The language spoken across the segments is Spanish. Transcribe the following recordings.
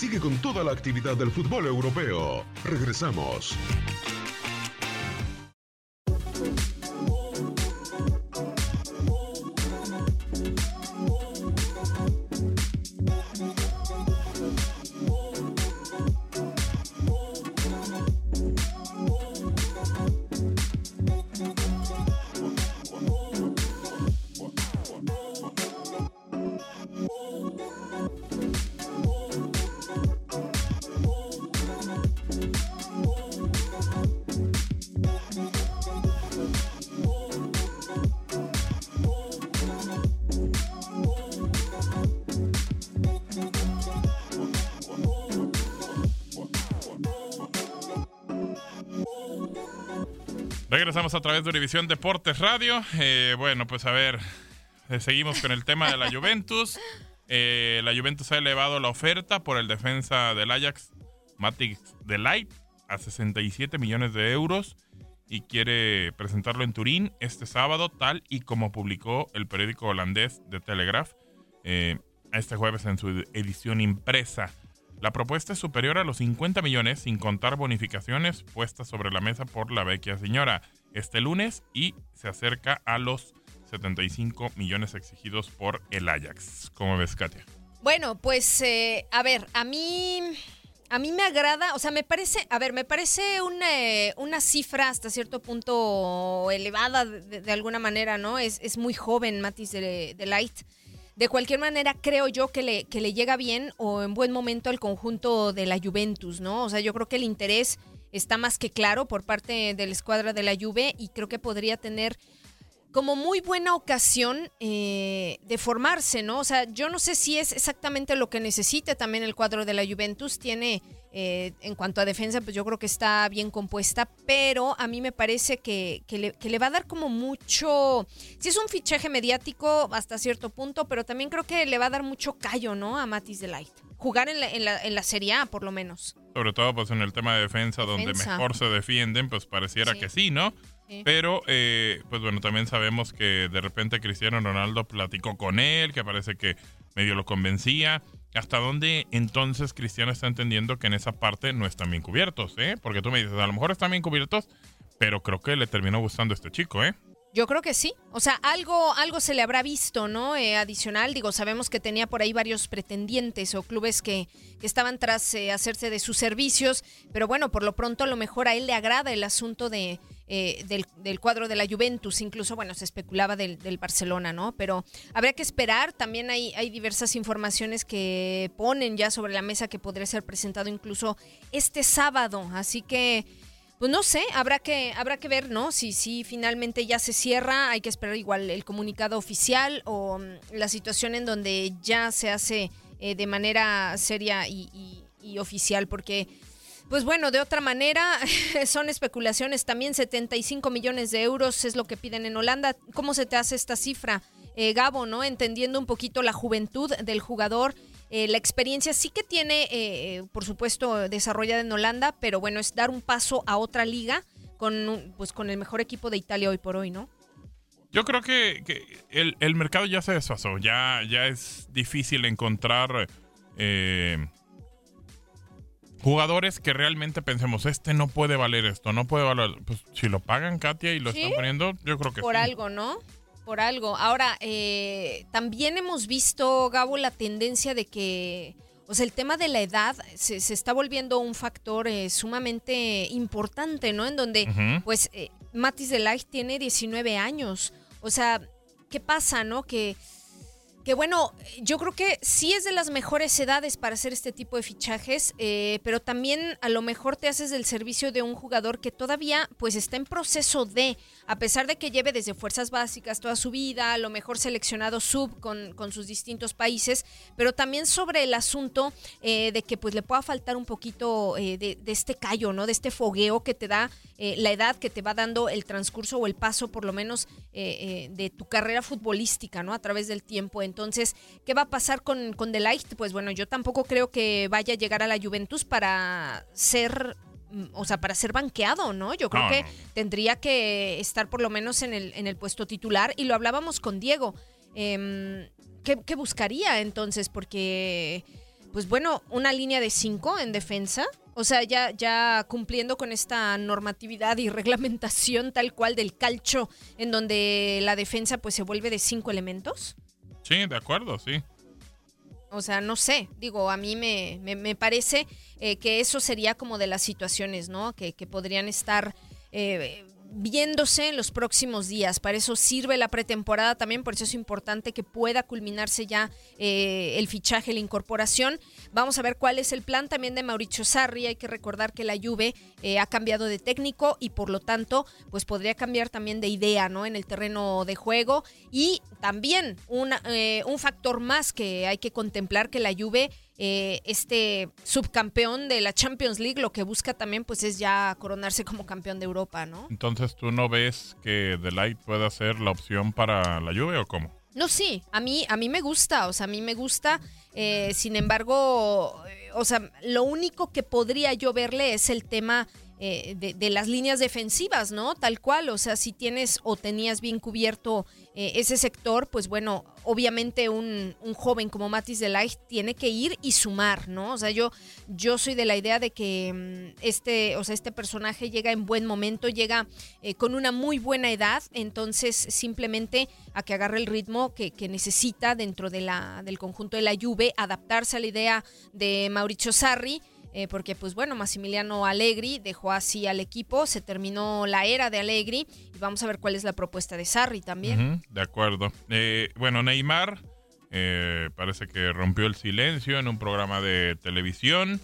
sigue con toda la actividad del fútbol europeo. Regresamos. Regresamos a través de Univisión Deportes Radio. Eh, bueno, pues a ver, eh, seguimos con el tema de la Juventus. Eh, la Juventus ha elevado la oferta por el defensa del Ajax, Matix Delight, a 67 millones de euros y quiere presentarlo en Turín este sábado, tal y como publicó el periódico holandés de Telegraph este jueves en su edición impresa. La propuesta es superior a los 50 millones sin contar bonificaciones puestas sobre la mesa por la vecchia señora este lunes y se acerca a los 75 millones exigidos por el Ajax. ¿Cómo ves, Katia? Bueno, pues eh, a ver, a mí a mí me agrada, o sea, me parece, a ver, me parece una, eh, una cifra hasta cierto punto elevada de, alguna manera, ¿no? Es, es muy joven Matis de, Light de cualquier manera creo yo que le, que le llega bien o en buen momento al conjunto de la Juventus, ¿no? O sea, yo creo que el interés está más que claro por parte de la escuadra de la Juve y creo que podría tener como muy buena ocasión eh, de formarse, ¿no? O sea, yo no sé si es exactamente lo que necesite también el cuadro de la Juventus. Tiene, eh, en cuanto a defensa, pues yo creo que está bien compuesta, pero a mí me parece que, le, va a dar como mucho. Sí, es un fichaje mediático hasta cierto punto, pero también creo que le va a dar mucho callo, ¿no? A Matis Light. Jugar en la, en la, en la Serie A, por lo menos. Sobre todo, pues en el tema de defensa, donde mejor se defienden, pues pareciera que sí, ¿no? Pero, eh, pues bueno, también sabemos que de repente Cristiano Ronaldo platicó con él, que parece que medio lo convencía. ¿Hasta dónde entonces Cristiano está entendiendo que en esa parte no están bien cubiertos? Eh? Porque tú me dices, a lo mejor están bien cubiertos, pero creo que le terminó gustando este chico, ¿eh? Yo creo que sí. O sea, algo, algo se le habrá visto, ¿no? Eh, adicional, digo, sabemos que tenía por ahí varios pretendientes o clubes que, estaban tras eh, hacerse de sus servicios, pero bueno, por lo pronto a lo mejor a él le agrada el asunto de, eh, del, cuadro de la Juventus, incluso, bueno, se especulaba del, del, Barcelona, ¿no? Pero habría que esperar, también hay, hay diversas informaciones que ponen ya sobre la mesa que podría ser presentado incluso este sábado, así que pues no sé, habrá que, habrá que ver, ¿no? Si, si finalmente ya se cierra, hay que esperar igual el comunicado oficial o mm, la situación en donde ya se hace eh, de manera seria y, oficial, porque, pues bueno, de otra manera, son especulaciones. También 75 millones de euros es lo que piden en Holanda. ¿Cómo se te hace esta cifra, eh, Gabo, ¿no? Entendiendo un poquito la juventud del jugador eh, la experiencia sí que tiene, eh, eh, por supuesto, desarrollada en Holanda, pero bueno, es dar un paso a otra liga con, pues, con el mejor equipo de Italia hoy por hoy, ¿no? Yo creo que, el, mercado ya se desfasó, ya, ya es difícil encontrar jugadores que realmente pensemos, este no puede valer esto, no puede valer. Pues si lo pagan Katia y lo están poniendo, yo creo que Por algo, ¿no? Por algo. Ahora, eh, también hemos visto, Gabo, la tendencia de que, o sea, el tema de la edad se, está volviendo un factor eh, sumamente importante, ¿no? En donde, pues, eh, Matis de Ligt tiene 19 años. O sea, ¿qué pasa, no? Que que bueno, yo creo que sí es de las mejores edades para hacer este tipo de fichajes, eh, pero también a lo mejor te haces del servicio de un jugador que todavía pues está en proceso de, a pesar de que lleve desde fuerzas básicas toda su vida, a lo mejor seleccionado sub con, con sus distintos países, pero también sobre el asunto eh, de que pues le pueda faltar un poquito eh, de, este callo, ¿no? De este fogueo que te da la edad, que te va dando el transcurso o el paso por lo menos de tu carrera futbolística, ¿no? A través del tiempo. Entonces, ¿qué va a pasar con, con Light? Pues bueno, yo tampoco creo que vaya a llegar a la Juventus para ser mm, o sea, para ser banqueado, ¿no? Yo creo que tendría que estar por lo menos en el, en el puesto titular y lo hablábamos con Diego. Em, ¿qué, buscaría entonces? Porque pues bueno, una línea de cinco en defensa. O sea, ya, ya cumpliendo con esta normatividad y reglamentación tal cual del calcho, en donde la defensa pues se vuelve de cinco elementos. Sí, de acuerdo, sí. O sea, no sé, digo, a mí me, me, parece eh, que eso sería como de las situaciones, ¿no? Que, que podrían estar eh, viéndose en los próximos días. Para eso sirve la pretemporada también, por eso es importante que pueda culminarse ya eh, el fichaje, la incorporación. Vamos a ver cuál es el plan también de Mauricio Sarri. Hay que recordar que la Juve eh, ha cambiado de técnico y por lo tanto, pues podría cambiar también de idea, ¿no? En el terreno de juego. Y también eh, un factor más que hay que contemplar que la Juve eh, este subcampeón de la Champions League lo que busca también pues es ya coronarse como campeón de Europa, ¿no? Entonces, ¿tú no ves que The Light pueda ser la opción para la Juve o cómo? No, sí, a mí, a mí me gusta, o sea, a mí me gusta, eh, sin embargo, eh, o sea, lo único que podría yo verle es el tema eh, de, las líneas defensivas, ¿no? Tal cual, o sea, si tienes o tenías bien cubierto eh, ese sector, pues bueno, obviamente un, joven como Matis de tiene que ir y sumar, ¿no? O sea, yo, yo soy de la idea de que mm, este, o sea, este personaje llega en buen momento, llega eh, con una muy buena edad, entonces simplemente a que agarre el ritmo que, que necesita dentro de la, del conjunto de la Juve, adaptarse a la idea de Mauricio Sarri eh, porque pues bueno, Massimiliano Allegri dejó así al equipo, se terminó la era de Allegri y vamos a ver cuál es la propuesta de Sarri también. de acuerdo. Eh, bueno, Neymar eh, parece que rompió el silencio en un programa de televisión.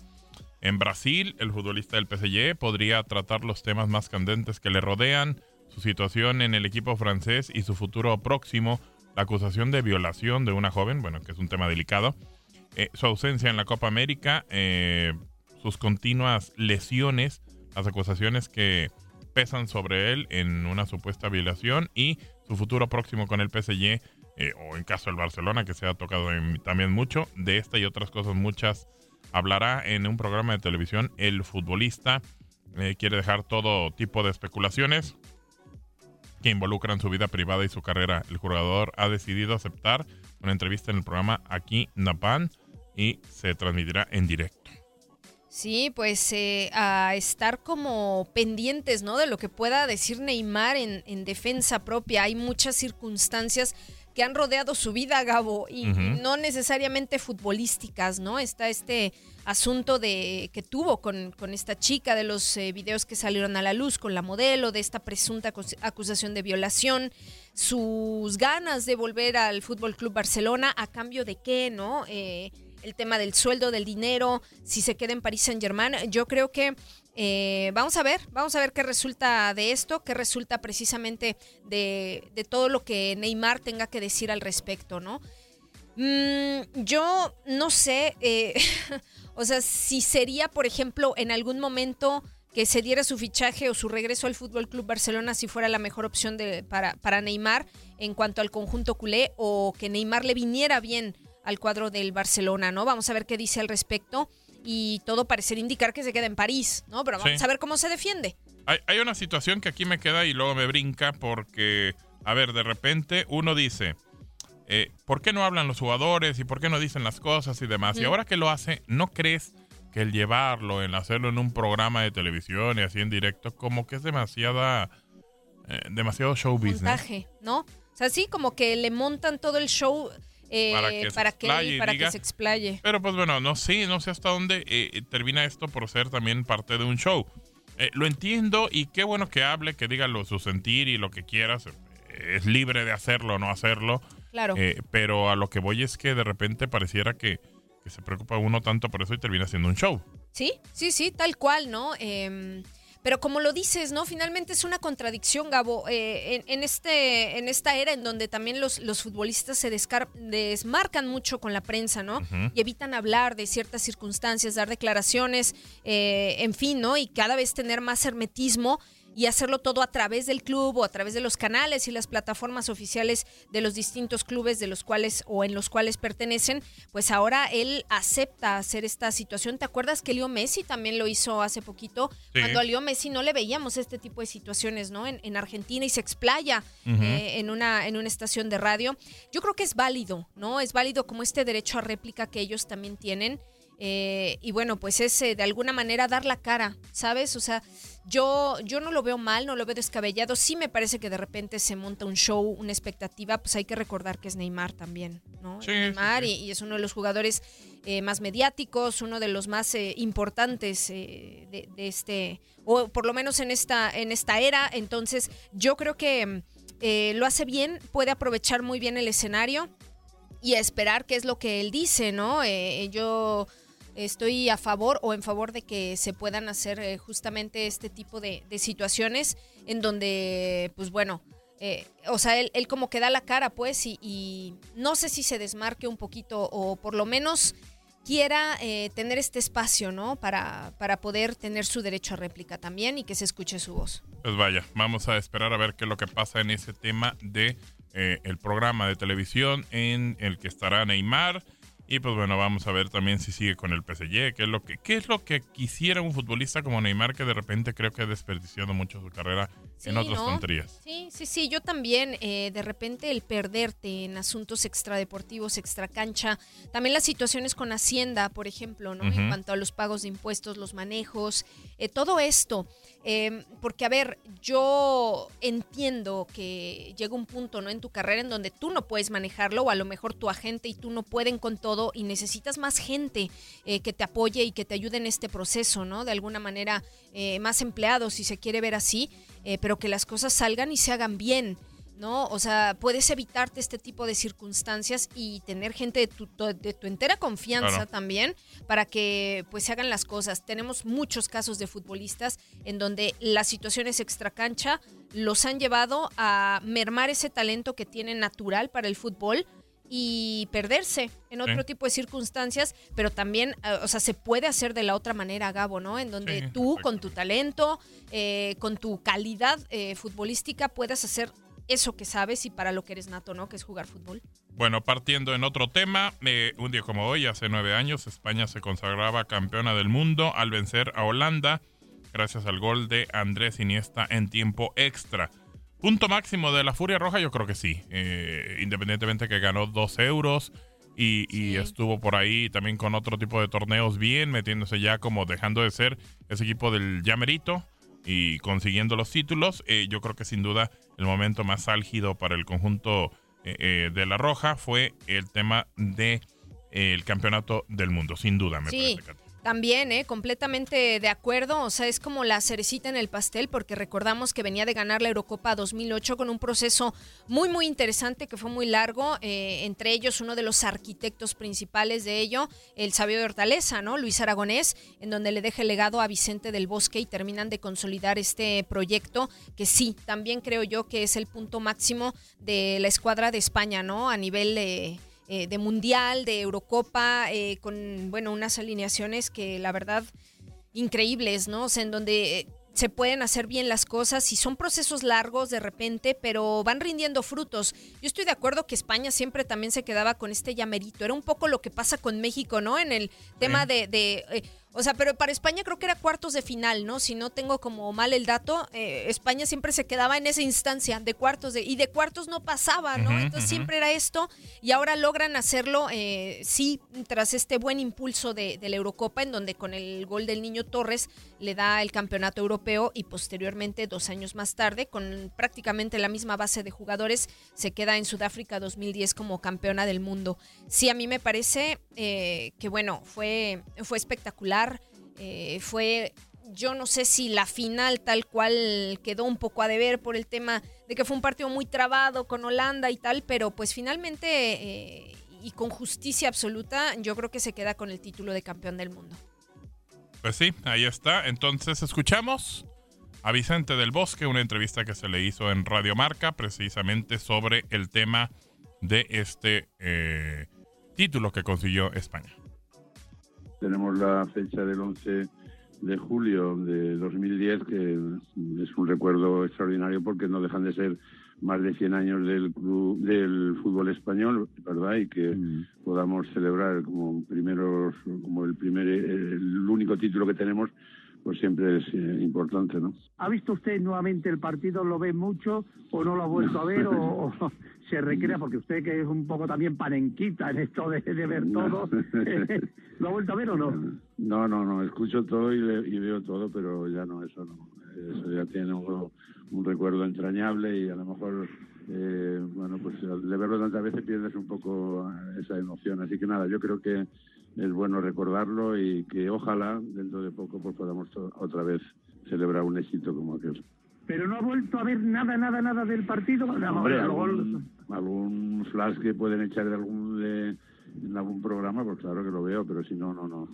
En Brasil, el futbolista del PSG podría tratar los temas más candentes que le rodean, su situación en el equipo francés y su futuro próximo, la acusación de violación de una joven, bueno, que es un tema delicado, su ausencia en la Copa América, sus continuas lesiones, las acusaciones que pesan sobre él en una supuesta violación y su futuro próximo con el PSG eh, o en caso del Barcelona que se ha tocado también mucho. De esta y otras cosas muchas hablará en un programa de televisión el futbolista. Eh, quiere dejar todo tipo de especulaciones que involucran su vida privada y su carrera. El jugador ha decidido aceptar una entrevista en el programa aquí Napan y se transmitirá en directo Sí, pues eh, a estar como pendientes, ¿no? De lo que pueda decir Neymar en, en, defensa propia. Hay muchas circunstancias que han rodeado su vida, Gabo, y no necesariamente futbolísticas, ¿no? Está este asunto de que tuvo con, con esta chica de los eh, videos que salieron a la luz con la modelo, de esta presunta acusación de violación, sus ganas de volver al Fútbol Club Barcelona, a cambio de qué, ¿no? Eh, el tema del sueldo, del dinero, si se queda en París Saint Germain. Yo creo que eh, vamos a ver, vamos a ver qué resulta de esto, qué resulta precisamente de, todo lo que Neymar tenga que decir al respecto, ¿no? Mm, yo no sé, eh, o sea, si sería, por ejemplo, en algún momento que se diera su fichaje o su regreso al Fútbol Club Barcelona si fuera la mejor opción de, para, para Neymar en cuanto al conjunto culé o que Neymar le viniera bien al cuadro del Barcelona, ¿no? Vamos a ver qué dice al respecto y todo parecer indicar que se queda en París, ¿no? Pero vamos a ver cómo se defiende. Hay, una situación que aquí me queda y luego me brinca porque, a ver, de repente uno dice, eh, ¿por qué no hablan los jugadores y por qué no dicen las cosas y demás? Y ahora que lo hace, ¿no crees que el llevarlo, el hacerlo en un programa de televisión y así en directo, como que es demasiada, eh, demasiado show business? Montaje, ¿no? O sea, sí, como que le montan todo el show eh, para, que, para, que, se explaye. Pero pues bueno, no sé, no sé hasta dónde eh, termina esto por ser también parte de un show. Eh, lo entiendo y qué bueno que hable, que diga lo, su sentir y lo que quieras. Es libre de hacerlo o no hacerlo. Claro. pero a lo que voy es que de repente pareciera que, que, se preocupa uno tanto por eso y termina siendo un show. Sí, sí, sí, tal cual, ¿no? Pero como lo dices, ¿no? Finalmente es una contradicción, Gabo, eh, en, este, en esta era en donde también los, los futbolistas se desmarcan mucho con la prensa, ¿no? Y evitan hablar de ciertas circunstancias, dar declaraciones, eh, en fin, ¿no? Y cada vez tener más hermetismo y hacerlo todo a través del club o a través de los canales y las plataformas oficiales de los distintos clubes de los cuales o en los cuales pertenecen, pues ahora él acepta hacer esta situación. ¿Te acuerdas que Leo Messi también lo hizo hace poquito? Cuando a Leo Messi no le veíamos este tipo de situaciones, ¿no? En, Argentina y se explaya eh, en, una, en una estación de radio. Yo creo que es válido, ¿no? Es válido como este derecho a réplica que ellos también tienen. Eh, y bueno, pues es de alguna manera dar la cara, ¿sabes? O sea, yo, yo no lo veo mal, no lo veo descabellado. Sí me parece que de repente se monta un show, una expectativa, pues hay que recordar que es Neymar también, ¿no? Neymar Y, es uno de los jugadores eh, más mediáticos, uno de los más eh, importantes de, de, este, o por lo menos en esta, en esta era. Entonces, yo creo que lo hace bien, puede aprovechar muy bien el escenario y esperar qué es lo que él dice, ¿no? yo estoy a favor o en favor de que se puedan hacer eh, justamente este tipo de, situaciones en donde, pues bueno, eh, o sea, él, como que da la cara, pues, y, no sé si se desmarque un poquito o por lo menos quiera eh, tener este espacio, ¿no? Para, para poder tener su derecho a réplica también y que se escuche su voz. Pues vaya, vamos a esperar a ver qué es lo que pasa en ese tema de el programa de televisión en el que estará Neymar y pues bueno, vamos a ver también si sigue con el PSG, qué es lo que, qué es lo que quisiera un futbolista como Neymar que de repente creo que ha desperdiciado mucho su carrera en otras tonterías. Sí, sí, sí, yo también, eh, de repente el perderte en asuntos extradeportivos, extracancha, también las situaciones con Hacienda, por ejemplo, ¿no? En cuanto a los pagos de impuestos, los manejos, eh, todo esto. Em, porque, a ver, yo entiendo que llega un punto, ¿no? En tu carrera en donde tú no puedes manejarlo, o a lo mejor tu agente y tú no pueden con todo, y necesitas más gente eh, que te apoye y que te ayude en este proceso, ¿no? De alguna manera, más empleados, si se quiere ver así. Eh, pero que las cosas salgan y se hagan bien. ¿no? O sea, puedes evitarte este tipo de circunstancias y tener gente de tu, de tu entera confianza también para que pues se hagan las cosas. Tenemos muchos casos de futbolistas en donde las situaciones extracancha los han llevado a mermar ese talento que tienen natural para el fútbol y perderse en otro tipo de circunstancias, pero también, eh, o sea, se puede hacer de la otra manera, Gabo, ¿no? En donde tú, con tu talento, eh, con tu calidad eh, futbolística, puedas hacer eso que sabes y para lo que eres nato, ¿no? Que es jugar fútbol. Bueno, partiendo en otro tema, un día como hoy, hace nueve años, España se consagraba campeona del mundo al vencer a Holanda gracias al gol de Andrés Iniesta en tiempo extra. Punto máximo de la Furia Roja, yo creo que sí. Eh, independientemente que ganó dos euros y, estuvo por ahí también con otro tipo de torneos bien, metiéndose ya como dejando de ser ese equipo del Llamerito y consiguiendo los títulos. Eh, yo creo que sin duda el momento más álgido para el conjunto eh, de la Roja fue el tema de el campeonato del mundo, sin duda, me parece. También, ¿eh? completamente de acuerdo. O sea, es como la cerecita en el pastel, porque recordamos que venía de ganar la Eurocopa 2008 con un proceso muy, muy interesante que fue muy largo. Eh, entre ellos, uno de los arquitectos principales de ello, el sabio de Hortaleza, ¿no? Luis Aragonés, en donde le deja el legado a Vicente del Bosque y terminan de consolidar este proyecto, que sí, también creo yo que es el punto máximo de la escuadra de España, ¿no? A nivel. de eh, de Mundial, de Eurocopa, eh, con, bueno, unas alineaciones que la verdad increíbles, ¿no? O sea, en donde eh, se pueden hacer bien las cosas y son procesos largos de repente, pero van rindiendo frutos. Yo estoy de acuerdo que España siempre también se quedaba con este llamerito. Era un poco lo que pasa con México, ¿no? En el tema de... O sea, pero para España creo que era cuartos de final, ¿no? Si no tengo como mal el dato, eh, España siempre se quedaba en esa instancia de cuartos de, y de cuartos no pasaba, ¿no? Entonces siempre era esto y ahora logran hacerlo, eh, sí, tras este buen impulso de, la Eurocopa, en donde con el gol del niño Torres le da el campeonato europeo y posteriormente, dos años más tarde, con prácticamente la misma base de jugadores, se queda en Sudáfrica 2010 como campeona del mundo. Sí, a mí me parece eh, que, bueno, fue, fue espectacular eh, fue, yo no sé si la final tal cual quedó un poco a deber por el tema de que fue un partido muy trabado con Holanda y tal, pero pues finalmente eh, y con justicia absoluta, yo creo que se queda con el título de campeón del mundo. Pues sí, ahí está. Entonces escuchamos a Vicente del Bosque, una entrevista que se le hizo en Radio Marca, precisamente sobre el tema de este eh, título que consiguió España. Tenemos la fecha del 11 de julio de 2010, que es un recuerdo extraordinario porque no dejan de ser más de 100 años del del fútbol español, ¿verdad? Y que mm. podamos celebrar como primeros, como el primer, el único título que tenemos, pues siempre es eh, importante, ¿no? ¿Ha visto usted nuevamente el partido? ¿Lo ve mucho o no lo ha vuelto a ver o, se recrea? Porque usted que es un poco también panenquita en esto de, ver todo, ¿lo ha vuelto a ver o no? No, no, no, escucho todo y, veo todo, pero ya no, eso no. Eso ya tiene un, un recuerdo entrañable y a lo mejor eh, bueno, pues de verlo tantas veces pierdes un poco esa emoción. Así que nada, yo creo que es bueno recordarlo y que ojalá dentro de poco pues podamos otra vez celebrar un éxito como aquel. Pero no ha vuelto a ver nada, nada, nada del partido. Hombre, algún, algún flash que pueden echar de algún de en algún programa, pues claro que lo veo, pero si no, no, no.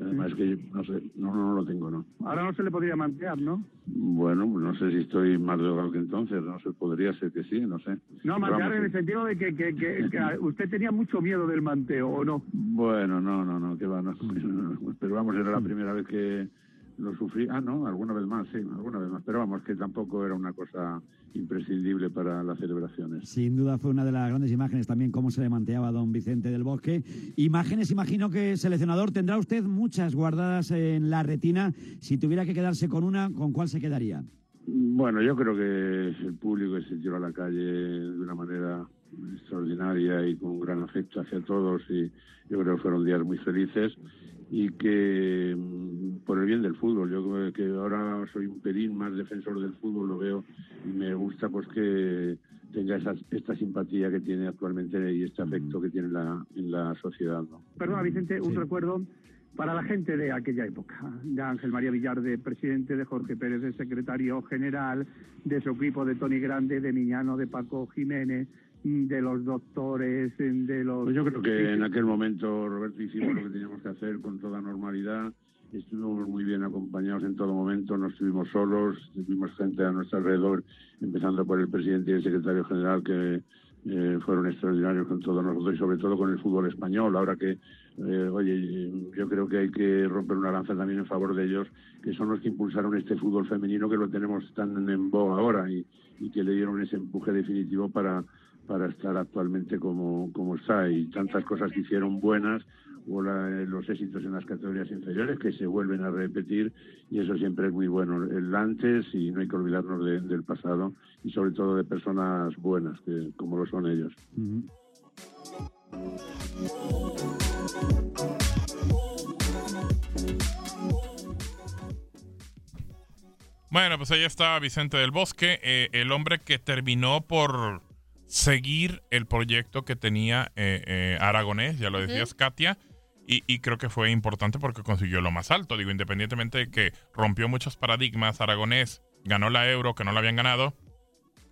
Además que no sé, no, no, lo tengo, no. Ahora no se le podría mantear, ¿no? Bueno, no sé si estoy más drogado que entonces, no sé, podría ser que sí, no sé. No, mantear en el sentido de que, que, que, usted tenía mucho miedo del manteo, ¿o no? Bueno, no, no, no, que va, no, pero vamos, era la primera vez que lo sufrí. Ah, no, alguna vez más, sí, alguna vez más. Pero vamos, que tampoco era una cosa imprescindible para las celebraciones. Sin duda fue una de las grandes imágenes también cómo se le manteaba don Vicente del Bosque. Imágenes, imagino que seleccionador tendrá usted muchas guardadas en la retina. Si tuviera que quedarse con una, ¿con cuál se quedaría? Bueno, yo creo que el público se tiró a la calle de una manera extraordinaria y con gran afecto hacia todos y yo creo que fueron días muy felices y que mm, por el bien del fútbol, yo creo que ahora soy un pelín más defensor del fútbol, lo veo y me gusta pues que tenga esa, esta simpatía que tiene actualmente y este afecto que tiene la, en la sociedad. ¿no? Perdona Vicente, un recuerdo para la gente de aquella época, de Ángel María Villar de presidente, de Jorge Pérez de secretario general, de su equipo de Tony Grande, de Miñano, de Paco Jiménez, de los doctores, de los... Pues yo creo que en aquel momento, Roberto, hicimos lo que teníamos que hacer con toda normalidad. Estuvimos muy bien acompañados en todo momento, no estuvimos solos, tuvimos gente a nuestro alrededor, empezando por el presidente y el secretario general, que eh, fueron extraordinarios con todos nosotros y sobre todo con el fútbol español. Ahora que, eh, oye, yo creo que hay que romper una lanza también en favor de ellos, que son los que impulsaron este fútbol femenino que lo tenemos tan en boga ahora y, y que le dieron ese empuje definitivo para para estar actualmente como, como está. Y tantas cosas que hicieron buenas o los éxitos en las categorías inferiores que se vuelven a repetir y eso siempre es muy bueno. El antes y no hay que olvidarnos del pasado y sobre todo de personas buenas que como lo son ellos. Bueno, pues ahí está Vicente del Bosque, eh, el hombre que terminó por seguir el proyecto que tenía eh, eh, Aragonés, ya lo decías, Katia, y, creo que fue importante porque consiguió lo más alto. Digo, independientemente de que rompió muchos paradigmas, Aragonés ganó la Euro, que no la habían ganado,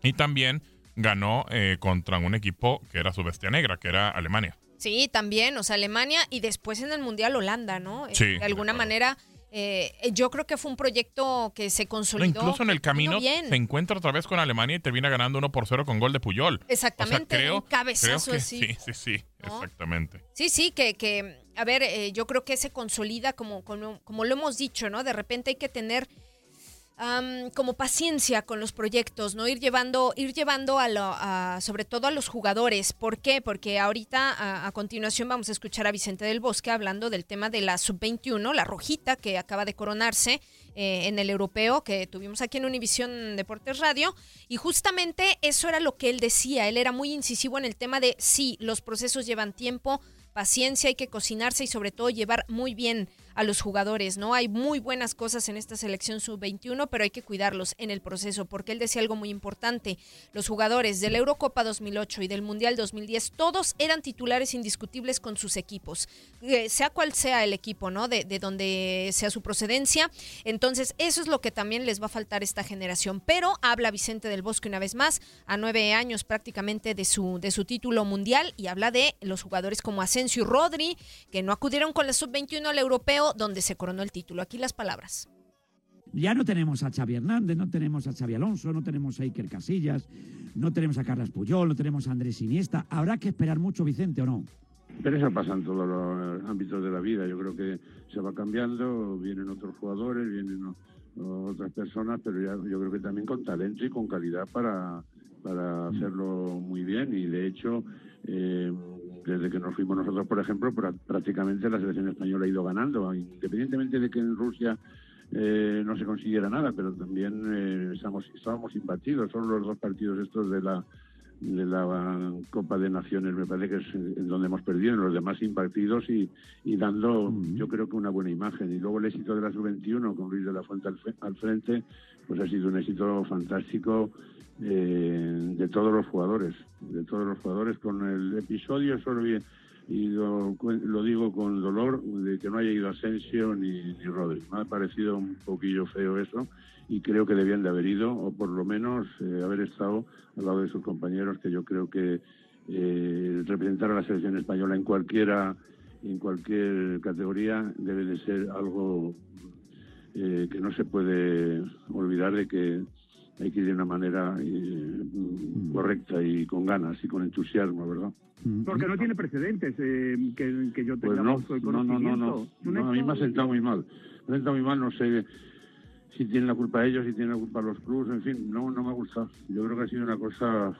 y también ganó eh, contra un equipo que era su bestia negra, que era Alemania. Sí, también, o sea, Alemania y después en el Mundial Holanda, ¿no? Sí, de alguna manera eh, yo creo que fue un proyecto que se consolidó. incluso en el camino se encuentra otra vez con Alemania y termina ganando 1 por 0 con gol de Puyol. Exactamente, creo, un cabezazo así. Sí, sí, sí, exactamente. Sí, sí, que, que a ver, eh, yo creo que se consolida como, como, como lo hemos dicho, ¿no? De repente hay que tener como paciencia con los proyectos, ¿no? Ir llevando, ir llevando a, lo, sobre todo a los jugadores. ¿Por qué? Porque ahorita a, continuación vamos a escuchar a Vicente del Bosque hablando del tema de la sub-21, la rojita que acaba de coronarse eh, en el europeo que tuvimos aquí en Univisión Deportes Radio. Y justamente eso era lo que él decía. Él era muy incisivo en el tema de sí, los procesos llevan tiempo, paciencia, hay que cocinarse y sobre todo llevar muy bien a los jugadores, ¿no? Hay muy buenas cosas en esta selección sub-21, pero hay que cuidarlos en el proceso, porque él decía algo muy importante. Los jugadores de la Eurocopa 2008 y del Mundial 2010, todos eran titulares indiscutibles con sus equipos, eh, sea cual sea el equipo, ¿no? De, de donde sea su procedencia. Entonces, eso es lo que también les va a faltar esta generación. Pero habla Vicente del Bosque una vez más, a nueve años prácticamente de su, de su título mundial, y habla de los jugadores como Asensio y Rodri, que no acudieron con la sub-21 al europeo donde se coronó el título. Aquí las palabras. Ya no tenemos a Xavi Hernández, no tenemos a Xavi Alonso, no tenemos a Iker Casillas, no tenemos a Carlos Puyol, no tenemos a Andrés Iniesta. ¿Habrá que esperar mucho, Vicente, o no? Pero eso pasa en todos los ámbitos de la vida. Yo creo que se va cambiando, vienen otros jugadores, vienen otras personas, pero yo creo que también con talento y con calidad para, para hacerlo muy bien. Y de hecho, eh, desde que nos fuimos nosotros, por ejemplo, prácticamente la selección española ha ido ganando, independientemente de que en Rusia eh, no se consiguiera nada, pero también eh, estamos, estábamos impartidos. Son los dos partidos estos de la de la Copa de Naciones, me parece que es en donde hemos perdido, en los demás impartidos y, y dando, yo creo que una buena imagen. Y luego el éxito de la sub-21 con Luis de la Fuente al, frente, pues ha sido un éxito fantástico eh, de todos los jugadores, de todos los jugadores con el episodio solo y lo, lo, digo con dolor de que no haya ido Asensio ni, ni Rodri. Me ha parecido un poquillo feo eso y creo que debían de haber ido o por lo menos eh, haber estado al lado de sus compañeros que yo creo que eh, representar a la selección española en cualquiera en cualquier categoría debe de ser algo eh, que no se puede olvidar de que hay que ir de una manera mm. correcta y con ganas y con entusiasmo, ¿verdad? Mm. Porque no tiene precedentes que, que, yo tenga pues no, no, no, no, a mí me ha sentado muy mal. Me ha sentado muy mal, no sé si tienen la culpa ellos, si tienen la culpa los clubes, en fin, no, no me ha gustado. Yo creo que ha sido una cosa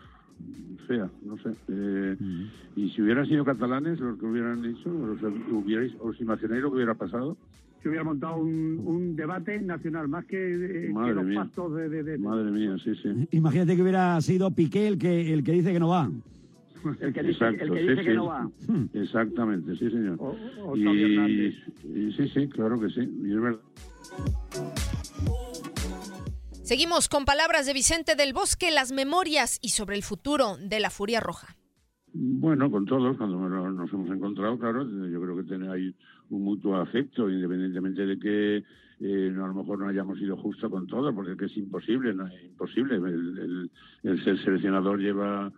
fea, no sé. Eh, y si hubieran sido catalanes los que hubieran dicho, os, hubierais, os imagináis lo que hubiera pasado. Se hubiera montado un, debate nacional, más que, eh, los mía. pactos de, Madre mía, sí, sí. Imagínate que hubiera sido Piqué el que, el que dice que no va. El que dice, el que, dice que no va. Exactamente, sí, señor. y, sí, sí, claro que sí, y es verdad. Seguimos con palabras de Vicente del Bosque, las memorias y sobre el futuro de la Furia Roja. Bueno, con todos, cuando nos hemos encontrado, claro, yo creo que hay un mutuo afecto, independientemente de que eh, a lo mejor no hayamos sido justos con todos, porque es, imposible, no, es imposible. El, ser seleccionador lleva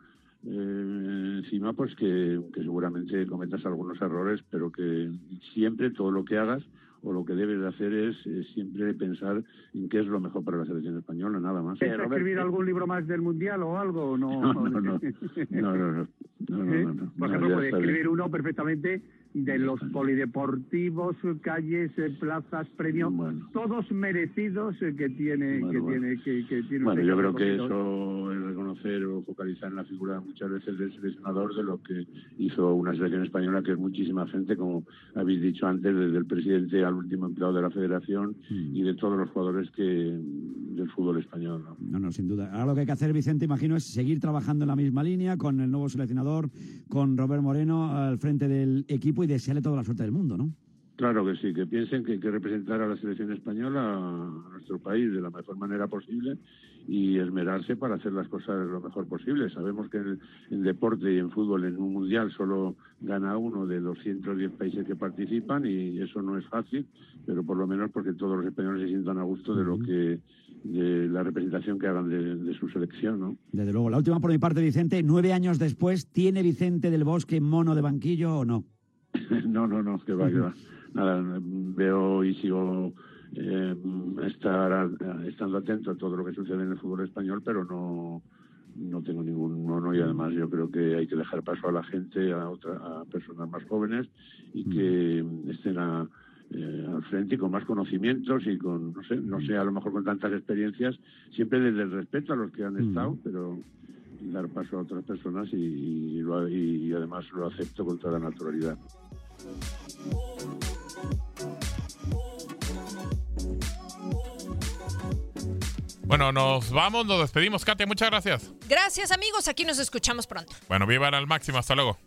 eh, encima pues que, que seguramente cometas algunos errores, pero que siempre todo lo que hagas o lo que debes de hacer es, siempre pensar en qué es lo mejor para la selección española, nada más. ¿Quieres escribir algún libro más del Mundial o algo? No, no, no. no, no, no, no, Por ejemplo, puede escribir uno perfectamente de los polideportivos, calles, eh, plazas, premios, todos merecidos eh, que tiene que tiene que, que tiene Bueno, yo creo que eso es reconocer o focalizar en la figura muchas veces del seleccionador de lo que hizo una selección española que es muchísima gente, como habéis dicho antes, desde el presidente al último empleado de la Federación mm. y de todos los jugadores que del fútbol español. ¿no? no, sin duda. Ahora lo que hay que hacer, Vicente, imagino, es seguir trabajando en la misma línea con el nuevo seleccionador, con Robert Moreno al frente del equipo y desearle toda la suerte del mundo, ¿no? Claro que sí, que piensen que hay que representar a la selección española, a nuestro país, de la mejor manera posible y esmerarse para hacer las cosas lo mejor posible. Sabemos que en, deporte y en fútbol, en un mundial, solo gana uno de los 110 países que participan y eso no es fácil, pero por lo menos porque todos los españoles se sientan a gusto de lo que de la representación que hagan de, su selección, ¿no? Desde luego. La última por mi parte, Vicente. Nueve años después, ¿tiene Vicente del Bosque mono de banquillo o no? no, no, no, que va, que va. Nada, veo y sigo eh, estar, estando atento a todo lo que sucede en el fútbol español, pero no, no tengo ningún mono y además yo creo que hay que dejar paso a la gente, a, otra, a personas más jóvenes y que estén a, eh, al frente y con más conocimientos y con, no sé, no sé, a lo mejor con tantas experiencias, siempre desde el respeto a los que han estado, pero dar paso a otras personas y, y, además lo acepto con toda naturalidad. Bueno, nos vamos, nos despedimos. Katia, muchas gracias. Gracias, amigos. Aquí nos escuchamos pronto. Bueno, vivan al máximo. Hasta luego.